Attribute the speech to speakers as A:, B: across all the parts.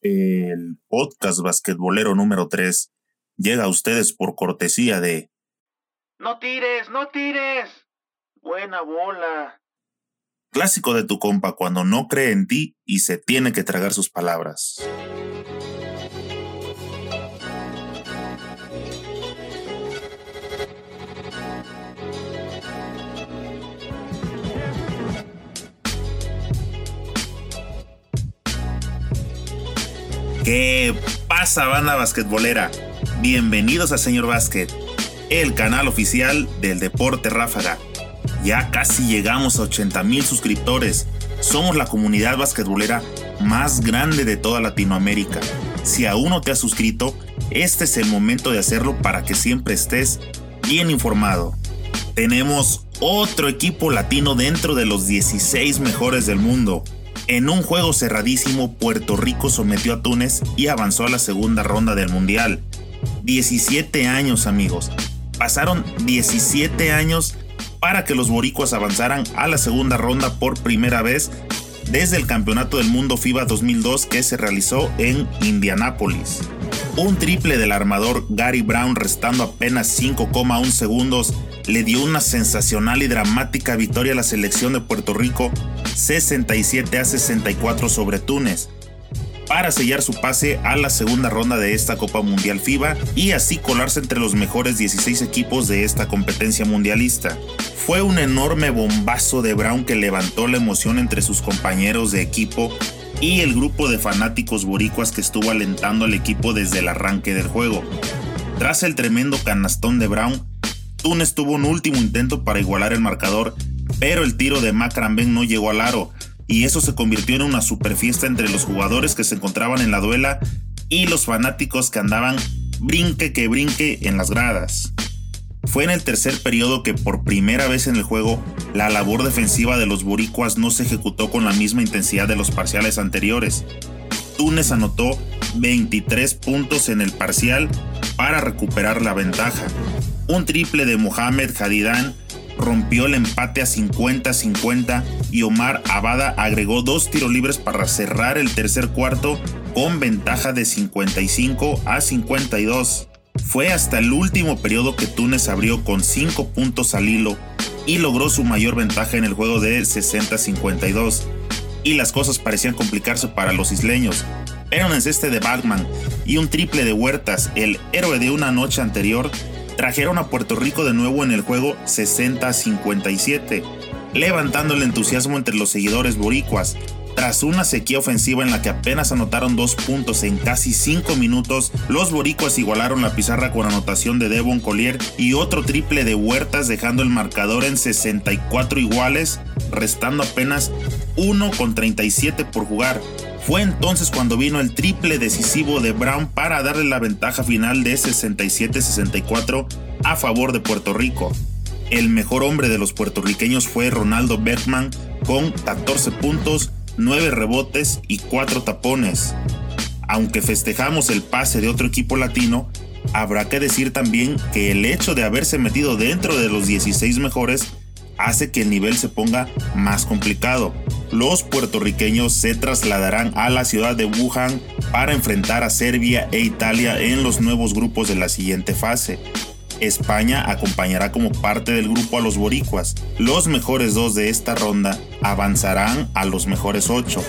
A: El podcast basquetbolero número 3 llega a ustedes por cortesía de...
B: No tires, no tires. Buena bola.
A: Clásico de tu compa cuando no cree en ti y se tiene que tragar sus palabras. ¿Qué pasa, banda basquetbolera? Bienvenidos a Señor Básquet, el canal oficial del Deporte Ráfaga. Ya casi llegamos a 80 mil suscriptores. Somos la comunidad basquetbolera más grande de toda Latinoamérica. Si aún no te has suscrito, este es el momento de hacerlo para que siempre estés bien informado. Tenemos otro equipo latino dentro de los 16 mejores del mundo. En un juego cerradísimo, Puerto Rico sometió a Túnez y avanzó a la segunda ronda del Mundial. 17 años amigos. Pasaron 17 años para que los boricuas avanzaran a la segunda ronda por primera vez desde el Campeonato del Mundo FIBA 2002 que se realizó en Indianápolis. Un triple del armador Gary Brown restando apenas 5,1 segundos le dio una sensacional y dramática victoria a la selección de Puerto Rico 67 a 64 sobre Túnez para sellar su pase a la segunda ronda de esta Copa Mundial FIBA y así colarse entre los mejores 16 equipos de esta competencia mundialista. Fue un enorme bombazo de Brown que levantó la emoción entre sus compañeros de equipo y el grupo de fanáticos boricuas que estuvo alentando al equipo desde el arranque del juego. Tras el tremendo canastón de Brown, Túnez tuvo un último intento para igualar el marcador, pero el tiro de Macramben no llegó al aro, y eso se convirtió en una super fiesta entre los jugadores que se encontraban en la duela y los fanáticos que andaban brinque que brinque en las gradas. Fue en el tercer periodo que por primera vez en el juego la labor defensiva de los boricuas no se ejecutó con la misma intensidad de los parciales anteriores. Túnez anotó 23 puntos en el parcial para recuperar la ventaja. Un triple de Mohamed Hadidán rompió el empate a 50-50 y Omar Abada agregó dos tiros libres para cerrar el tercer cuarto con ventaja de 55 a 52. Fue hasta el último periodo que Túnez abrió con 5 puntos al hilo y logró su mayor ventaja en el juego de 60-52. Y las cosas parecían complicarse para los isleños. Era un enceste de Batman y un triple de Huertas, el héroe de una noche anterior, trajeron a Puerto Rico de nuevo en el juego 60-57, levantando el entusiasmo entre los seguidores boricuas. Tras una sequía ofensiva en la que apenas anotaron dos puntos en casi cinco minutos, los boricuas igualaron la pizarra con anotación de Devon Collier y otro triple de Huertas dejando el marcador en 64 iguales, restando apenas 1 con 37 por jugar. Fue entonces cuando vino el triple decisivo de Brown para darle la ventaja final de 67-64 a favor de Puerto Rico. El mejor hombre de los puertorriqueños fue Ronaldo Bergman con 14 puntos, 9 rebotes y 4 tapones. Aunque festejamos el pase de otro equipo latino, habrá que decir también que el hecho de haberse metido dentro de los 16 mejores hace que el nivel se ponga más complicado. Los puertorriqueños se trasladarán a la ciudad de Wuhan para enfrentar a Serbia e Italia en los nuevos grupos de la siguiente fase. España acompañará como parte del grupo a los boricuas. Los mejores dos de esta ronda avanzarán a los mejores ocho.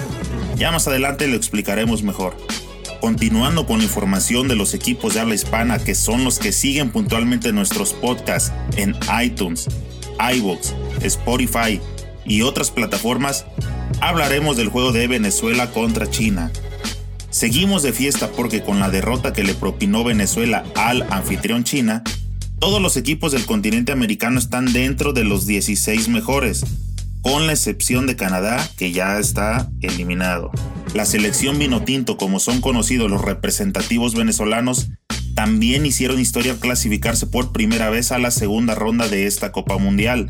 A: Ya más adelante lo explicaremos mejor. Continuando con la información de los equipos de habla hispana que son los que siguen puntualmente nuestros podcasts en iTunes, iVoox, Spotify y otras plataformas, hablaremos del juego de Venezuela contra China. Seguimos de fiesta porque con la derrota que le propinó Venezuela al anfitrión China, todos los equipos del continente americano están dentro de los 16 mejores, con la excepción de Canadá, que ya está eliminado. La selección vinotinto, como son conocidos los representativos venezolanos, también hicieron historia clasificarse por primera vez a la segunda ronda de esta Copa Mundial.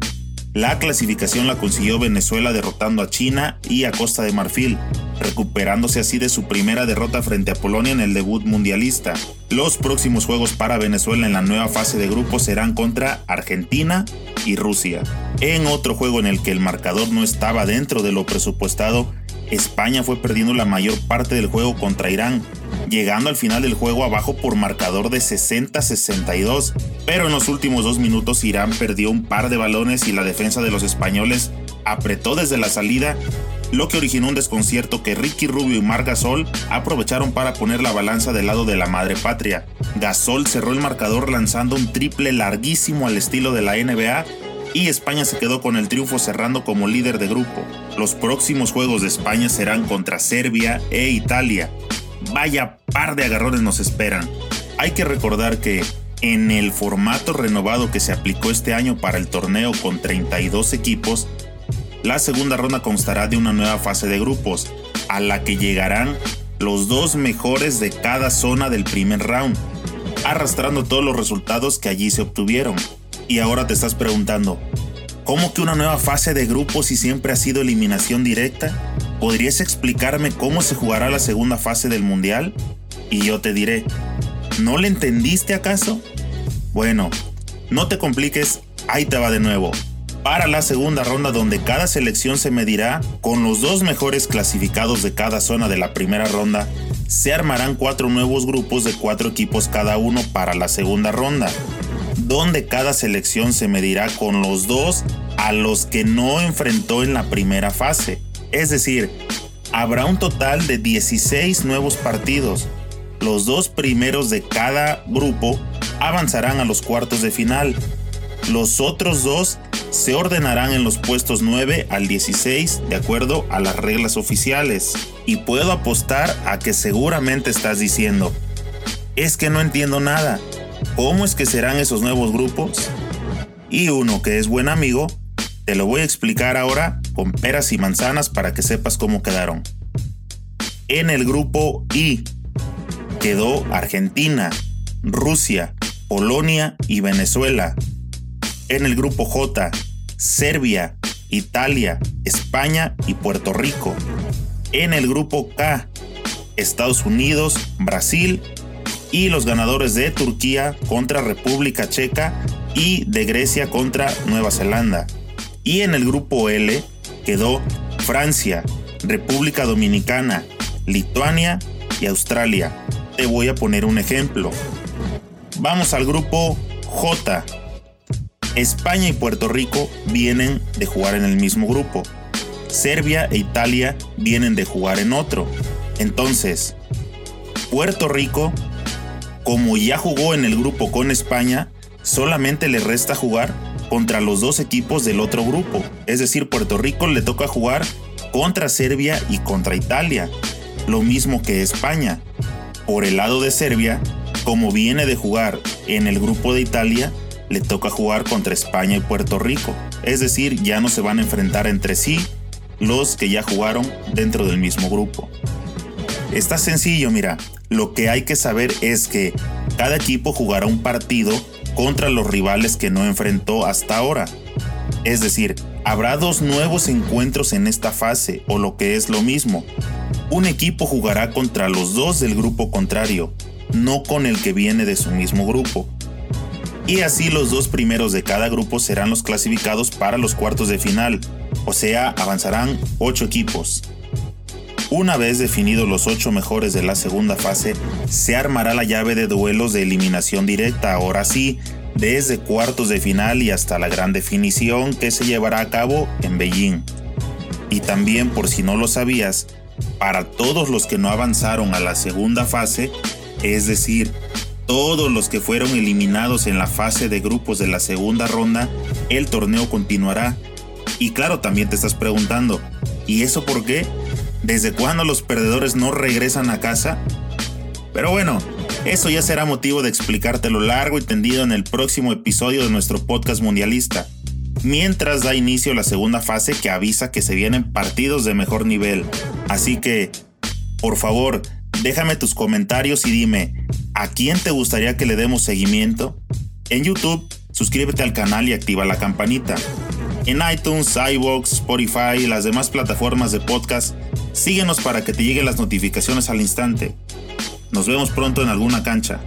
A: La clasificación la consiguió Venezuela derrotando a China y a Costa de Marfil, recuperándose así de su primera derrota frente a Polonia en el debut mundialista. Los próximos juegos para Venezuela en la nueva fase de grupos serán contra Argentina y Rusia. En otro juego en el que el marcador no estaba dentro de lo presupuestado, España fue perdiendo la mayor parte del juego contra Irán, llegando al final del juego abajo por marcador de 60-62, pero en los últimos dos minutos Irán perdió un par de balones y la defensa de los españoles apretó desde la salida, lo que originó un desconcierto que Ricky Rubio y Mar Gasol aprovecharon para poner la balanza del lado de la madre patria. Gasol cerró el marcador lanzando un triple larguísimo al estilo de la NBA y España se quedó con el triunfo cerrando como líder de grupo. Los próximos juegos de España serán contra Serbia e Italia. Vaya par de agarrones nos esperan. Hay que recordar que en el formato renovado que se aplicó este año para el torneo con 32 equipos, la segunda ronda constará de una nueva fase de grupos, a la que llegarán los dos mejores de cada zona del primer round, arrastrando todos los resultados que allí se obtuvieron. Y ahora te estás preguntando, ¿cómo que una nueva fase de grupos si siempre ha sido eliminación directa? ¿Podrías explicarme cómo se jugará la segunda fase del Mundial? Y yo te diré, ¿no le entendiste acaso? Bueno, no te compliques, ahí te va de nuevo. Para la segunda ronda donde cada selección se medirá con los dos mejores clasificados de cada zona de la primera ronda, se armarán cuatro nuevos grupos de cuatro equipos cada uno para la segunda ronda donde cada selección se medirá con los dos a los que no enfrentó en la primera fase. Es decir, habrá un total de 16 nuevos partidos. Los dos primeros de cada grupo avanzarán a los cuartos de final. Los otros dos se ordenarán en los puestos 9 al 16 de acuerdo a las reglas oficiales. Y puedo apostar a que seguramente estás diciendo, es que no entiendo nada. ¿Cómo es que serán esos nuevos grupos? Y uno que es buen amigo, te lo voy a explicar ahora con peras y manzanas para que sepas cómo quedaron. En el grupo I quedó Argentina, Rusia, Polonia y Venezuela. En el grupo J, Serbia, Italia, España y Puerto Rico. En el grupo K, Estados Unidos, Brasil y los ganadores de Turquía contra República Checa y de Grecia contra Nueva Zelanda. Y en el grupo L quedó Francia, República Dominicana, Lituania y Australia. Te voy a poner un ejemplo. Vamos al grupo J. España y Puerto Rico vienen de jugar en el mismo grupo. Serbia e Italia vienen de jugar en otro. Entonces, Puerto Rico como ya jugó en el grupo con España, solamente le resta jugar contra los dos equipos del otro grupo. Es decir, Puerto Rico le toca jugar contra Serbia y contra Italia, lo mismo que España. Por el lado de Serbia, como viene de jugar en el grupo de Italia, le toca jugar contra España y Puerto Rico. Es decir, ya no se van a enfrentar entre sí los que ya jugaron dentro del mismo grupo. Está sencillo, mira, lo que hay que saber es que cada equipo jugará un partido contra los rivales que no enfrentó hasta ahora. Es decir, habrá dos nuevos encuentros en esta fase, o lo que es lo mismo. Un equipo jugará contra los dos del grupo contrario, no con el que viene de su mismo grupo. Y así los dos primeros de cada grupo serán los clasificados para los cuartos de final, o sea, avanzarán ocho equipos. Una vez definidos los ocho mejores de la segunda fase, se armará la llave de duelos de eliminación directa, ahora sí, desde cuartos de final y hasta la gran definición que se llevará a cabo en Beijing. Y también, por si no lo sabías, para todos los que no avanzaron a la segunda fase, es decir, todos los que fueron eliminados en la fase de grupos de la segunda ronda, el torneo continuará. Y claro, también te estás preguntando, ¿y eso por qué? ¿Desde cuándo los perdedores no regresan a casa? Pero bueno, eso ya será motivo de explicártelo largo y tendido en el próximo episodio de nuestro podcast mundialista. Mientras da inicio la segunda fase que avisa que se vienen partidos de mejor nivel. Así que, por favor, déjame tus comentarios y dime, ¿a quién te gustaría que le demos seguimiento? En YouTube, suscríbete al canal y activa la campanita. En iTunes, iVoox, Spotify y las demás plataformas de podcast, Síguenos para que te lleguen las notificaciones al instante. Nos vemos pronto en alguna cancha.